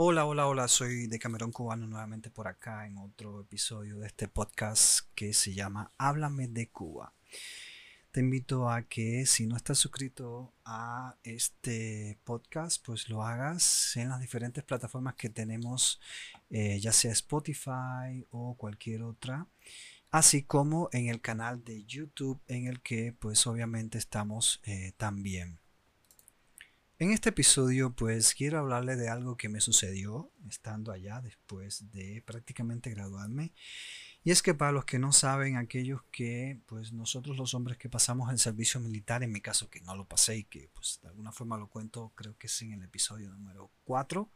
Hola, hola, hola, soy de Camerón Cubano nuevamente por acá en otro episodio de este podcast que se llama Háblame de Cuba. Te invito a que si no estás suscrito a este podcast, pues lo hagas en las diferentes plataformas que tenemos, eh, ya sea Spotify o cualquier otra, así como en el canal de YouTube en el que pues obviamente estamos eh, también. En este episodio pues quiero hablarle de algo que me sucedió estando allá después de prácticamente graduarme. Y es que para los que no saben, aquellos que pues nosotros los hombres que pasamos el servicio militar, en mi caso que no lo pasé y que pues de alguna forma lo cuento, creo que es en el episodio número 4,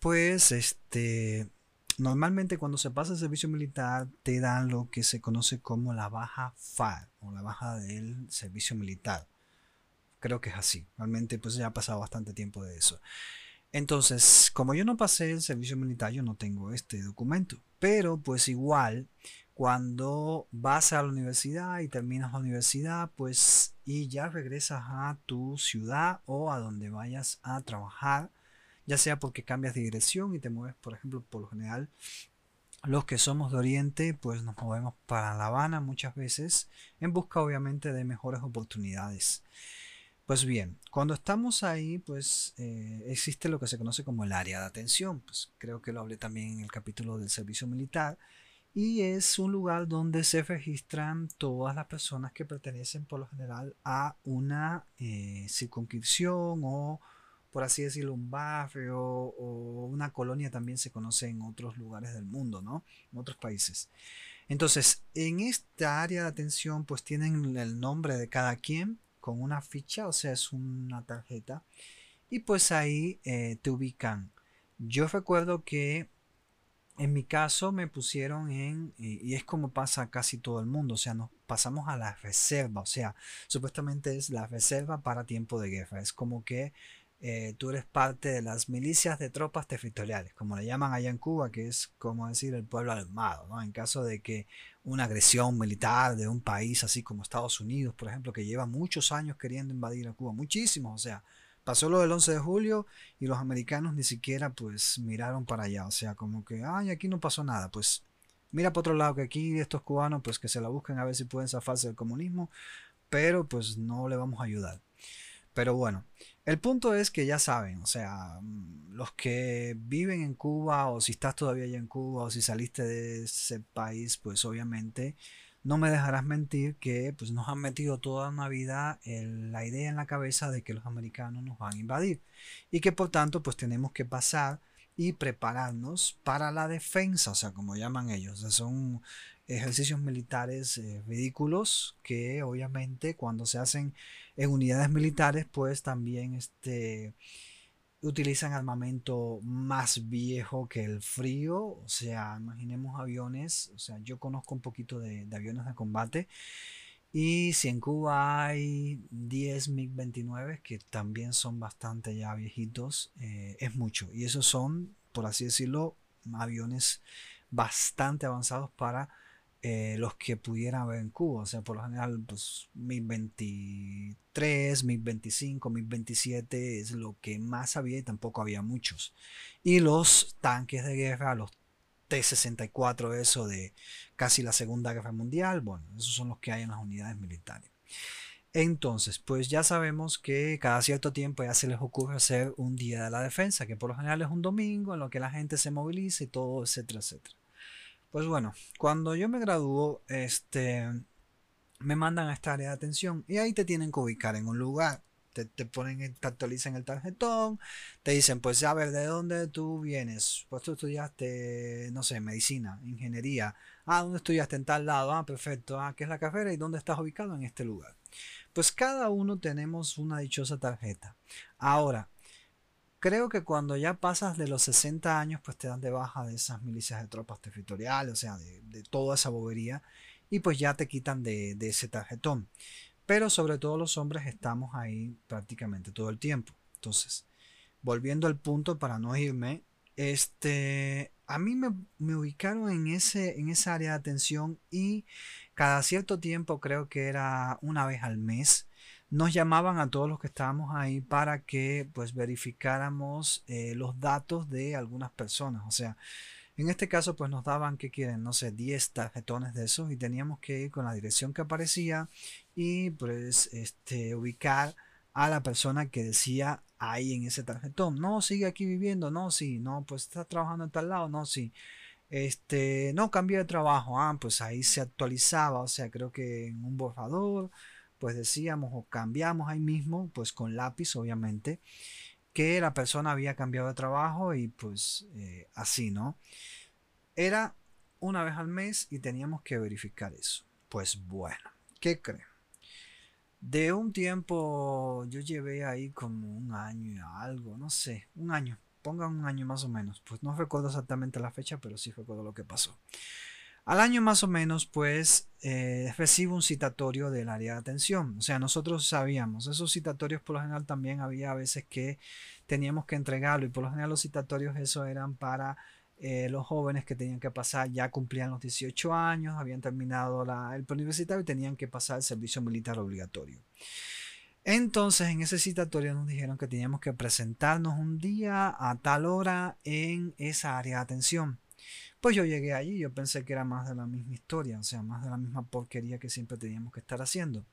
pues este normalmente cuando se pasa el servicio militar te dan lo que se conoce como la baja FAR o la baja del servicio militar. Creo que es así. Realmente pues ya ha pasado bastante tiempo de eso. Entonces, como yo no pasé el servicio militar, yo no tengo este documento. Pero pues igual, cuando vas a la universidad y terminas la universidad, pues y ya regresas a tu ciudad o a donde vayas a trabajar, ya sea porque cambias de dirección y te mueves, por ejemplo, por lo general, los que somos de Oriente, pues nos movemos para La Habana muchas veces en busca obviamente de mejores oportunidades. Pues bien, cuando estamos ahí, pues eh, existe lo que se conoce como el área de atención. Pues creo que lo hablé también en el capítulo del servicio militar. Y es un lugar donde se registran todas las personas que pertenecen por lo general a una eh, circunscripción o, por así decirlo, un barrio o una colonia también se conoce en otros lugares del mundo, ¿no? En otros países. Entonces, en esta área de atención, pues tienen el nombre de cada quien con una ficha, o sea, es una tarjeta. Y pues ahí eh, te ubican. Yo recuerdo que en mi caso me pusieron en, y, es como pasa casi todo el mundo, o sea, nos pasamos a la reserva, o sea, supuestamente es la reserva para tiempo de guerra. Es como que eh, tú eres parte de las milicias de tropas territoriales, como le llaman allá en Cuba, que es como decir el pueblo armado, ¿no? En caso de que una agresión militar de un país así como Estados Unidos, por ejemplo, que lleva muchos años queriendo invadir a Cuba, muchísimos, o sea, pasó lo del 11 de julio y los americanos ni siquiera pues miraron para allá, o sea, como que, ay, aquí no pasó nada, pues mira por otro lado que aquí estos cubanos pues que se la busquen a ver si pueden zafarse del comunismo, pero pues no le vamos a ayudar. Pero bueno, el punto es que ya saben, o sea, mm, los que viven en Cuba o si estás todavía allá en Cuba o si saliste de ese país, pues obviamente no me dejarás mentir que pues nos han metido toda una vida la idea en la cabeza de que los americanos nos van a invadir y que por tanto pues tenemos que pasar y prepararnos para la defensa, o sea, como llaman ellos. son ejercicios militares eh, ridículos que obviamente cuando se hacen en unidades militares pues también este, utilizan armamento más viejo que el frío, o sea, imaginemos aviones, o sea, yo conozco un poquito de, aviones de combate. Y si en Cuba hay 10 MiG-29, que también son bastante ya viejitos, eh, es mucho. Y esos son, por así decirlo, aviones bastante avanzados para eh, los que pudieran haber en Cuba. O sea, por lo general, pues 1023, 1025, 1027 es lo que más había y tampoco había muchos. Y los tanques de guerra, los T-64, eso de casi la Segunda Guerra Mundial, bueno, esos son los que hay en las unidades militares. Entonces, pues ya sabemos que cada cierto tiempo ya se les ocurre hacer un día de la defensa, que por lo general es un domingo en lo que la gente se moviliza y todo, etcétera, etcétera. Pues bueno, cuando yo me graduó, este, me mandan a esta área de atención y ahí te tienen que ubicar en un lugar. Te, te ponen, te actualizan el tarjetón, te dicen, pues a ver, ¿de dónde tú vienes? Pues tú estudiaste, no sé, medicina, ingeniería. Ah, ¿dónde estudiaste? En tal lado. Ah, perfecto. Ah, ¿qué es la carrera? ¿Y dónde estás ubicado? En este lugar. Pues cada uno tenemos una dichosa tarjeta. Ahora, creo que cuando ya pasas de los 60 años, pues te dan de baja de esas milicias de tropas territoriales, o sea, de, toda esa bobería, y pues ya te quitan de, ese tarjetón. Pero sobre todo los hombres estamos ahí prácticamente todo el tiempo. Entonces, volviendo al punto para no irme, este, a mí me, me, ubicaron en, ese, en esa área de atención y cada cierto tiempo, creo que era una vez al mes, nos llamaban a todos los que estábamos ahí para que pues verificáramos eh, los datos de algunas personas. O sea, en este caso pues nos daban, ¿qué quieren? No sé, 10 tarjetones de esos y teníamos que ir con la dirección que aparecía y pues este, ubicar a la persona que decía ahí en ese tarjetón. No, sigue aquí viviendo. No, sí. No, pues está trabajando en tal lado. No, sí. Este, no, cambió de trabajo. Ah, pues ahí se actualizaba. O sea, creo que en un borrador pues decíamos o cambiamos ahí mismo, pues con lápiz obviamente, que la persona había cambiado de trabajo y pues eh, así, ¿no? Era una vez al mes y teníamos que verificar eso. Pues bueno, ¿qué creen? De un tiempo yo llevé ahí como un año y algo, no sé, un año, pongan un año más o menos, pues no recuerdo exactamente la fecha, pero sí recuerdo lo que pasó. Al año más o menos, pues eh, recibo un citatorio del área de atención. O sea, nosotros sabíamos, esos citatorios por lo general también había a veces que teníamos que entregarlo y por lo general los citatorios eso eran para eh, los jóvenes que tenían que pasar, ya cumplían los 18 años, habían terminado la, el preuniversitario y tenían que pasar el servicio militar obligatorio. Entonces, en ese citatorio nos dijeron que teníamos que presentarnos un día a tal hora en esa área de atención. Pues yo llegué allí, yo pensé que era más de la misma historia, o sea, más de la misma porquería que siempre teníamos que estar haciendo.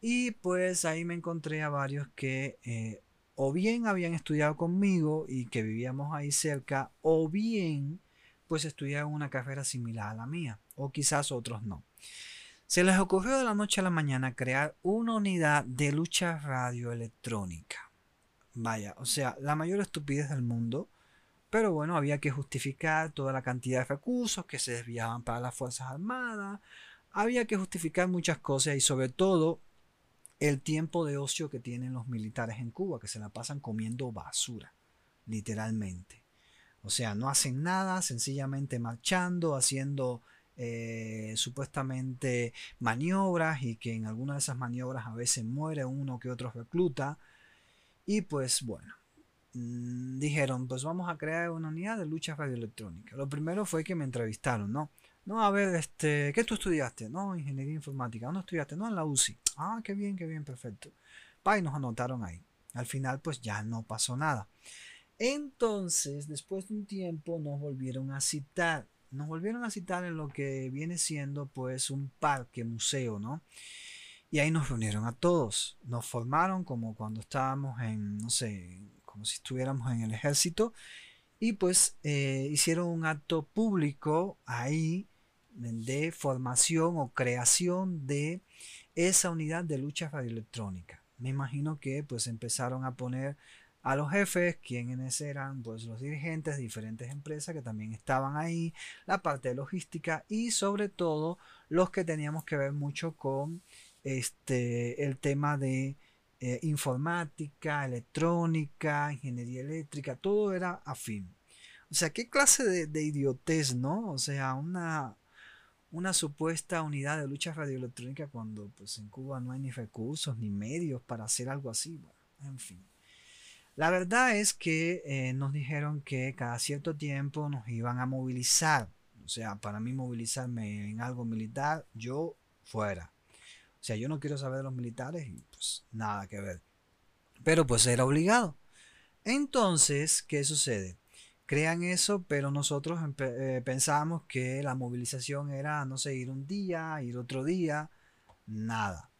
Y pues ahí me encontré a varios que eh, o bien habían estudiado conmigo y que vivíamos ahí cerca, o bien pues estudiaban una carrera similar a la mía, o quizás otros no. Se les ocurrió de la noche a la mañana crear una unidad de lucha radioelectrónica. Vaya, o sea, la mayor estupidez del mundo pero bueno, había que justificar toda la cantidad de recursos que se desviaban para las Fuerzas Armadas. Había que justificar muchas cosas y sobre todo el tiempo de ocio que tienen los militares en Cuba, que se la pasan comiendo basura, literalmente. O sea, no hacen nada, sencillamente marchando, haciendo eh, supuestamente maniobras y que en algunas de esas maniobras a veces muere uno que otro recluta. Y pues bueno, dijeron, pues vamos a crear una unidad de lucha radioelectrónica. Lo primero fue que me entrevistaron, ¿no? No, a ver, este, ¿qué tú estudiaste? No, ingeniería informática. ¿Dónde estudiaste? No, en la UCI. Ah, qué bien, qué bien, perfecto. Y nos anotaron ahí. Al final, pues ya no pasó nada. Entonces, después de un tiempo, nos volvieron a citar. Nos volvieron a citar en lo que viene siendo, pues, un parque, museo, ¿no? Y ahí nos reunieron a todos. Nos formaron como cuando estábamos en, no sé, como si estuviéramos en el ejército. Y pues eh, hicieron un acto público ahí de formación o creación de esa unidad de lucha radioelectrónica. Me imagino que pues empezaron a poner a los jefes, quienes eran pues los dirigentes de diferentes empresas que también estaban ahí, la parte de logística y sobre todo los que teníamos que ver mucho con este el tema de eh, informática, electrónica, ingeniería eléctrica, todo era afín. O sea, ¿qué clase de, idiotez, no? O sea, una, una supuesta unidad de lucha radioelectrónica cuando pues en Cuba no hay ni recursos ni medios para hacer algo así. En fin. La verdad es que eh, nos dijeron que cada cierto tiempo nos iban a movilizar. O sea, para mí movilizarme en algo militar, yo fuera. Sea, yo no quiero saber de los militares pues nada que ver. Pero pues era obligado. Entonces, ¿qué sucede? Crean eso, pero nosotros eh, pensábamos que la movilización era, no sé, ir un día, ir otro día, nada.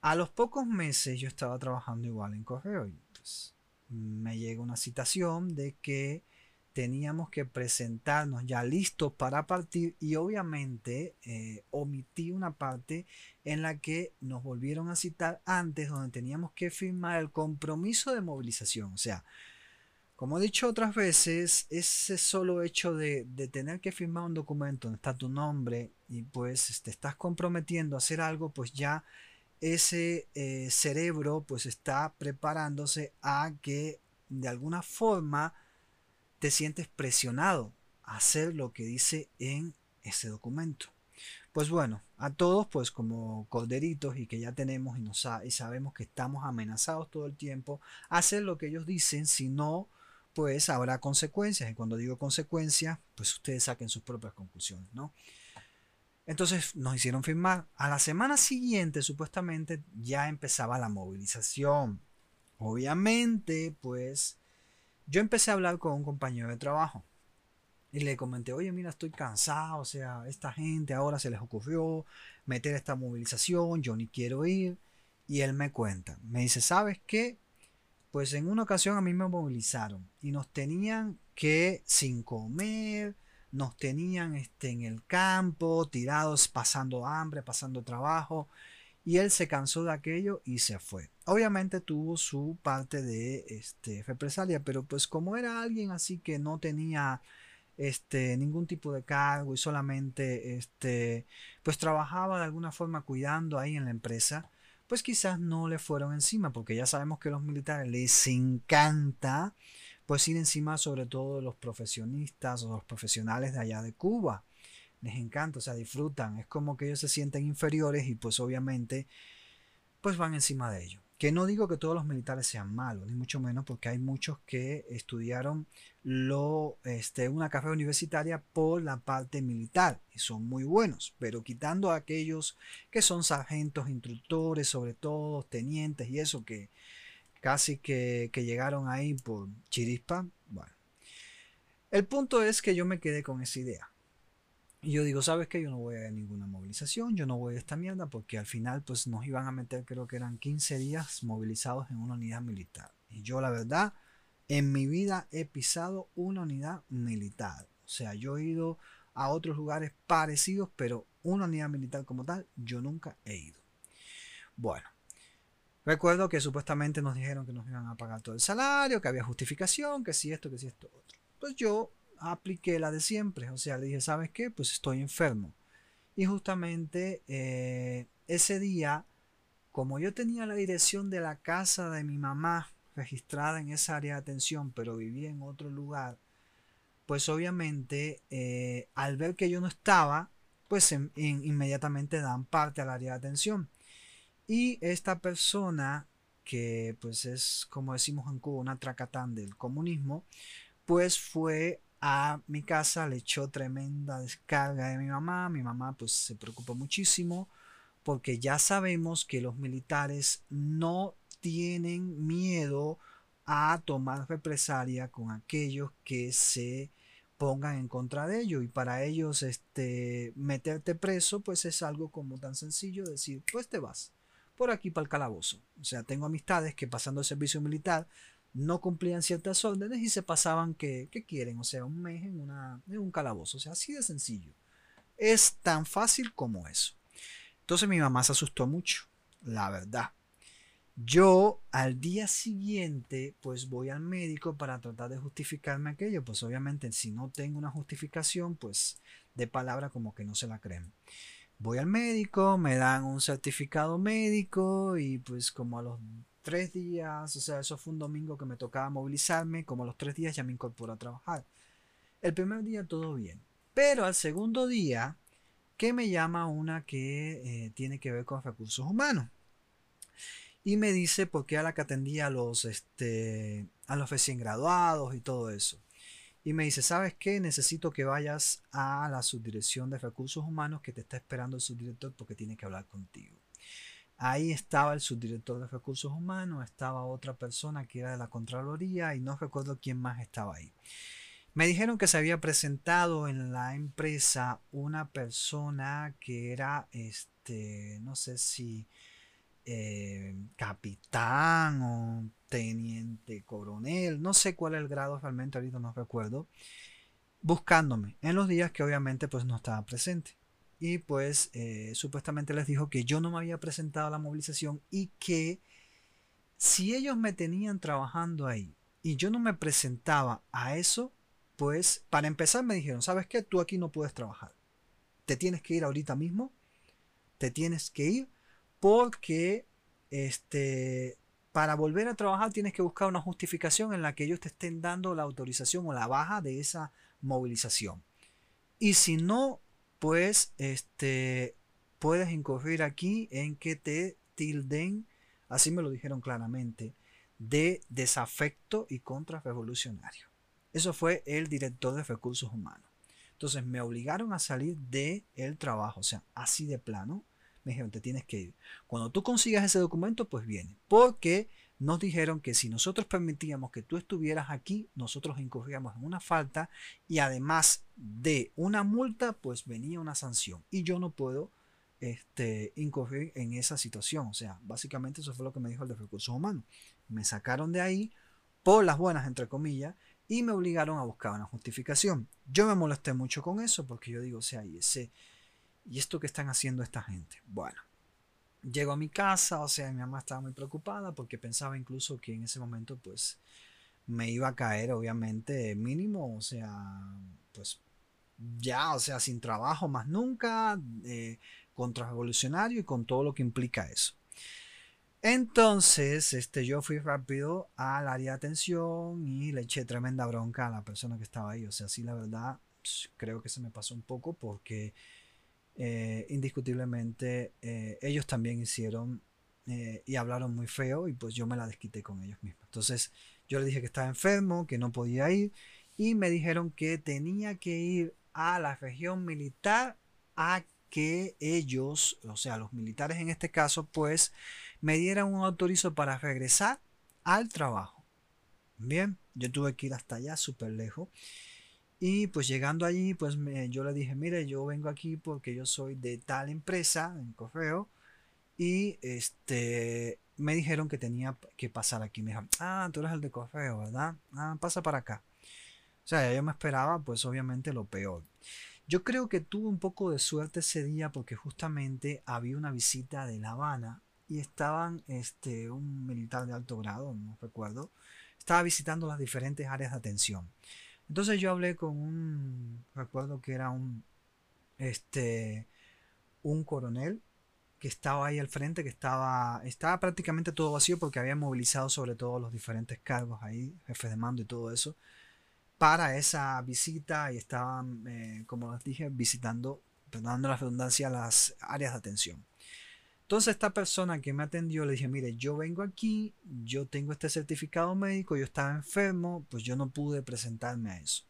A los pocos meses yo estaba trabajando igual en correo y pues me llega una citación de que teníamos que presentarnos ya listos para partir y obviamente eh, omití una parte en la que nos volvieron a citar antes donde teníamos que firmar el compromiso de movilización. O sea, como he dicho otras veces, ese solo hecho de, tener que firmar un documento donde está tu nombre y pues te estás comprometiendo a hacer algo, pues ya ese eh, cerebro pues está preparándose a que de alguna forma te sientes presionado a hacer lo que dice en ese documento. Pues bueno, a todos pues como corderitos y que ya tenemos y, nos, y sabemos que estamos amenazados todo el tiempo, hacer lo que ellos dicen, si no, pues habrá consecuencias. Y cuando digo consecuencias, pues ustedes saquen sus propias conclusiones, ¿no? Entonces nos hicieron firmar. A la semana siguiente, supuestamente, ya empezaba la movilización. Obviamente, pues, yo empecé a hablar con un compañero de trabajo. Y le comenté, oye, mira, estoy cansado, o sea, esta gente ahora se les ocurrió meter esta movilización, yo ni quiero ir. Y él me cuenta, me dice, ¿sabes qué? Pues en una ocasión a mí me movilizaron y nos tenían que sin comer, nos tenían este, en el campo, tirados, pasando hambre, pasando trabajo, y él se cansó de aquello y se fue. Obviamente tuvo su parte de este, represalia, pero pues como era alguien así que no tenía este, ningún tipo de cargo y solamente este, pues trabajaba de alguna forma cuidando ahí en la empresa, pues quizás no le fueron encima, porque ya sabemos que a los militares les encanta pues ir encima sobre todo de los profesionistas o los profesionales de allá de Cuba. Les encanta, o sea, disfrutan. Es como que ellos se sienten inferiores y pues obviamente pues van encima de ellos. Que no digo que todos los militares sean malos, ni mucho menos porque hay muchos que estudiaron lo, este, una carrera universitaria por la parte militar y son muy buenos, pero quitando a aquellos que son sargentos, instructores, sobre todo tenientes y eso que casi que, llegaron ahí por chirispa. Bueno, el punto es que yo me quedé con esa idea. Y yo digo, ¿sabes qué? Yo no voy a ninguna movilización, yo no voy a esta mierda porque al final pues nos iban a meter, creo que eran 15 días movilizados en una unidad militar. Y yo la verdad, en mi vida he pisado una unidad militar. O sea, yo he ido a otros lugares parecidos, pero una unidad militar como tal, yo nunca he ido. Bueno, Recuerdo que supuestamente nos dijeron que nos iban a pagar todo el salario, que había justificación, que si esto, que si esto, otro. Pues yo apliqué la de siempre, o sea, le dije, ¿sabes qué? Pues estoy enfermo. Y justamente eh, ese día, como yo tenía la dirección de la casa de mi mamá registrada en esa área de atención, pero vivía en otro lugar, pues obviamente eh, al ver que yo no estaba, pues inmediatamente dan parte al área de atención. Y esta persona, que pues es como decimos en Cuba, una tracatán del comunismo, pues fue a mi casa, le echó tremenda descarga de mi mamá. Mi mamá pues se preocupó muchísimo porque ya sabemos que los militares no tienen miedo a tomar represalia con aquellos que se pongan en contra de ellos y para ellos este meterte preso pues es algo como tan sencillo decir pues te vas por aquí para el calabozo. O sea, tengo amistades que pasando el servicio militar no cumplían ciertas órdenes y se pasaban que, ¿qué quieren? O sea, un mes en, una, en un calabozo. O sea, así de sencillo. Es tan fácil como eso. Entonces mi mamá se asustó mucho, la verdad. Yo al día siguiente pues voy al médico para tratar de justificarme aquello. Pues obviamente si no tengo una justificación pues de palabra como que no se la creen voy al médico, me dan un certificado médico y pues como a los tres días, o sea, eso fue un domingo que me tocaba movilizarme, como los tres días ya me incorporo a trabajar. El primer día todo bien, pero al segundo día que me llama una que eh, tiene que ver con recursos humanos y me dice por qué a la que atendía a los, este, a los recién graduados y todo eso y me dice, ¿sabes qué? Necesito que vayas a la subdirección de recursos humanos que te está esperando el subdirector porque tiene que hablar contigo. Ahí estaba el subdirector de recursos humanos, estaba otra persona que era de la Contraloría y no recuerdo quién más estaba ahí. Me dijeron que se había presentado en la empresa una persona que era, este, no sé si eh, capitán o teniente coronel, no sé cuál es el grado realmente, ahorita no recuerdo, buscándome en los días que obviamente pues no estaba presente. Y pues eh, supuestamente les dijo que yo no me había presentado a la movilización y que si ellos me tenían trabajando ahí y yo no me presentaba a eso, pues para empezar me dijeron, ¿sabes qué? Tú aquí no puedes trabajar. Te tienes que ir ahorita mismo. Te tienes que ir porque este, para volver a trabajar tienes que buscar una justificación en la que ellos te estén dando la autorización o la baja de esa movilización. Y si no, pues este, puedes incurrir aquí en que te tilden, así me lo dijeron claramente, de desafecto y contrarrevolucionario. Eso fue el director de recursos humanos. Entonces me obligaron a salir del el trabajo, o sea, así de plano. Me dijeron, te tienes que ir. Cuando tú consigas ese documento, pues viene. Porque nos dijeron que si nosotros permitíamos que tú estuvieras aquí, nosotros incurríamos en una falta y además de una multa, pues venía una sanción. Y yo no puedo este, incurrir en esa situación. O sea, básicamente eso fue lo que me dijo el de recursos humanos. Me sacaron de ahí por las buenas, entre comillas, y me obligaron a buscar una justificación. Yo me molesté mucho con eso porque yo digo, o sea, y ese, ¿y esto que están haciendo esta gente? Bueno, llego a mi casa, o sea, mi mamá estaba muy preocupada porque pensaba incluso que en ese momento, pues, me iba a caer, obviamente, mínimo, o sea, pues, ya, o sea, sin trabajo más nunca, eh, contrarrevolucionario y con todo lo que implica eso. Entonces, este, yo fui rápido al área de atención y le eché tremenda bronca a la persona que estaba ahí. O sea, sí, la verdad, pues, creo que se me pasó un poco porque eh, indiscutiblemente eh, ellos también hicieron eh, y hablaron muy feo y pues yo me la desquité con ellos mismos. Entonces, yo le dije que estaba enfermo, que no podía ir y me dijeron que tenía que ir a la región militar a que ellos, o sea, los militares en este caso, pues me dieran un autorizo para regresar al trabajo. Bien, yo tuve que ir hasta allá, súper lejos. Y pues llegando allí, pues yo le dije, mire, yo vengo aquí porque yo soy de tal empresa en correo. Y este, me dijeron que tenía que pasar aquí. Me dijeron, ah, tú eres el de correo, ¿verdad? Ah, pasa para acá. O sea, yo me esperaba, pues obviamente lo peor. Yo creo que tuve un poco de suerte ese día porque justamente había una visita de La Habana y estaban este, un militar de alto grado, no recuerdo, estaba visitando las diferentes áreas de atención. Entonces yo hablé con un, recuerdo que era un, este, un coronel que estaba ahí al frente, que estaba, estaba prácticamente todo vacío porque había movilizado sobre todo los diferentes cargos ahí, jefe de mando y todo eso, para esa visita y estaban, eh, como les dije, visitando, perdonando la redundancia, las áreas de atención. Entonces esta persona que me atendió le dije, mire, yo vengo aquí, yo tengo este certificado médico, yo estaba enfermo, pues yo no pude presentarme a eso.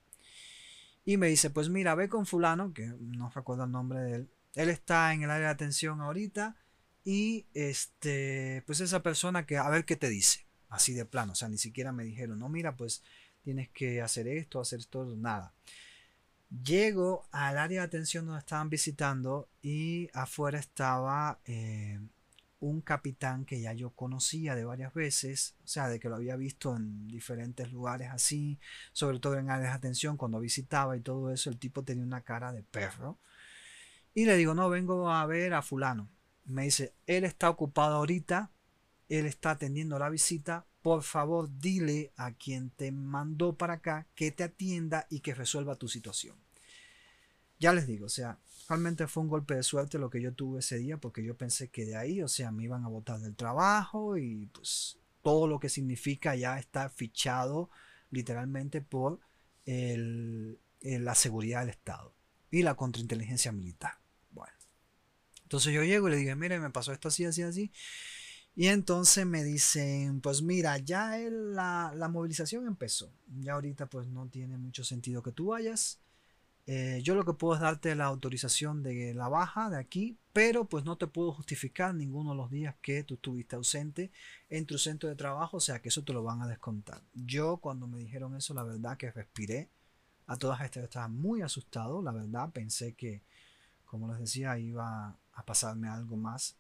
Y me dice, pues mira, ve con fulano, que no recuerdo el nombre de él, él está en el área de atención ahorita y este, pues esa persona que a ver qué te dice, así de plano, o sea, ni siquiera me dijeron, no, mira, pues tienes que hacer esto, hacer esto, nada. Llego al área de atención donde estaban visitando y afuera estaba eh, un capitán que ya yo conocía de varias veces, o sea, de que lo había visto en diferentes lugares así, sobre todo en áreas de atención cuando visitaba y todo eso, el tipo tenía una cara de perro. Y le digo, no, vengo a ver a fulano. Me dice, él está ocupado ahorita, él está atendiendo la visita, por favor dile a quien te mandó para acá que te atienda y que resuelva tu situación. Ya les digo, o sea, realmente fue un golpe de suerte lo que yo tuve ese día porque yo pensé que de ahí, o sea, me iban a botar del trabajo y pues todo lo que significa ya estar fichado literalmente por la seguridad del Estado y la contrainteligencia militar. Bueno, entonces yo llego y le dije, mire, me pasó esto así, así, así. Y entonces me dicen, pues mira, ya la, la, movilización empezó. Ya ahorita pues no tiene mucho sentido que tú vayas. Eh, yo lo que puedo es darte la autorización de la baja de aquí, pero pues no te puedo justificar ninguno de los días que tú estuviste ausente en tu centro de trabajo, o sea que eso te lo van a descontar. Yo cuando me dijeron eso, la verdad que respiré. A todas estas estaba muy asustado, la verdad pensé que, como les decía, iba a pasarme algo más.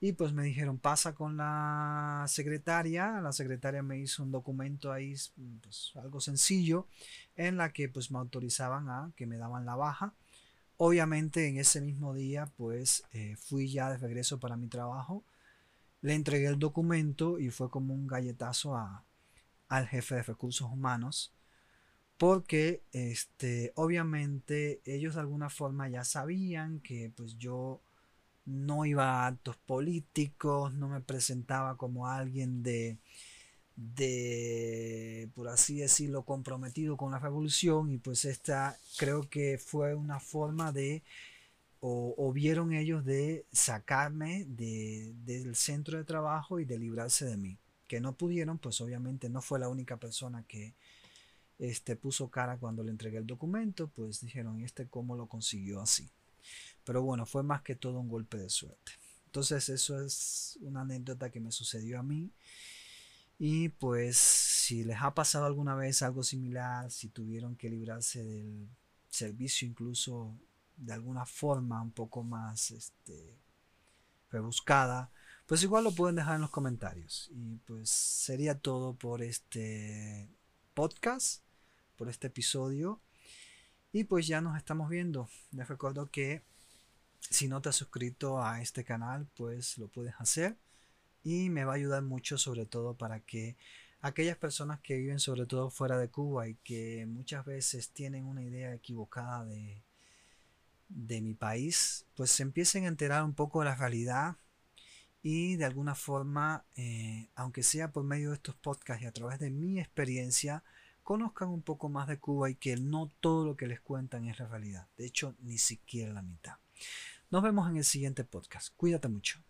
Y pues me dijeron, pasa con la secretaria. La secretaria me hizo un documento ahí, pues algo sencillo, en la que pues me autorizaban a que me daban la baja. Obviamente en ese mismo día pues eh, fui ya de regreso para mi trabajo. Le entregué el documento y fue como un galletazo a, al jefe de recursos humanos. Porque este, obviamente ellos de alguna forma ya sabían que pues yo no iba a actos políticos, no me presentaba como alguien de, de, por así decirlo, comprometido con la revolución y pues esta creo que fue una forma de, o, vieron ellos de sacarme de, del centro de trabajo y de librarse de mí. Que no pudieron, pues obviamente no fue la única persona que, este, puso cara cuando le entregué el documento, pues dijeron, ¿y este cómo lo consiguió así? Pero bueno, fue más que todo un golpe de suerte. Entonces eso es una anécdota que me sucedió a mí. Y pues si les ha pasado alguna vez algo similar, si tuvieron que librarse del servicio incluso de alguna forma un poco más este, rebuscada, pues igual lo pueden dejar en los comentarios. Y pues sería todo por este podcast, por este episodio. Y pues ya nos estamos viendo. Les recuerdo que si no te has suscrito a este canal, pues lo puedes hacer. Y me va a ayudar mucho sobre todo para que aquellas personas que viven sobre todo fuera de Cuba y que muchas veces tienen una idea equivocada de, de mi país, pues se empiecen a enterar un poco de la realidad y de alguna forma, eh, aunque sea por medio de estos podcasts y a través de mi experiencia, conozcan un poco más de Cuba y que no todo lo que les cuentan es la realidad. De hecho, ni siquiera la mitad. Nos vemos en el siguiente podcast. Cuídate mucho.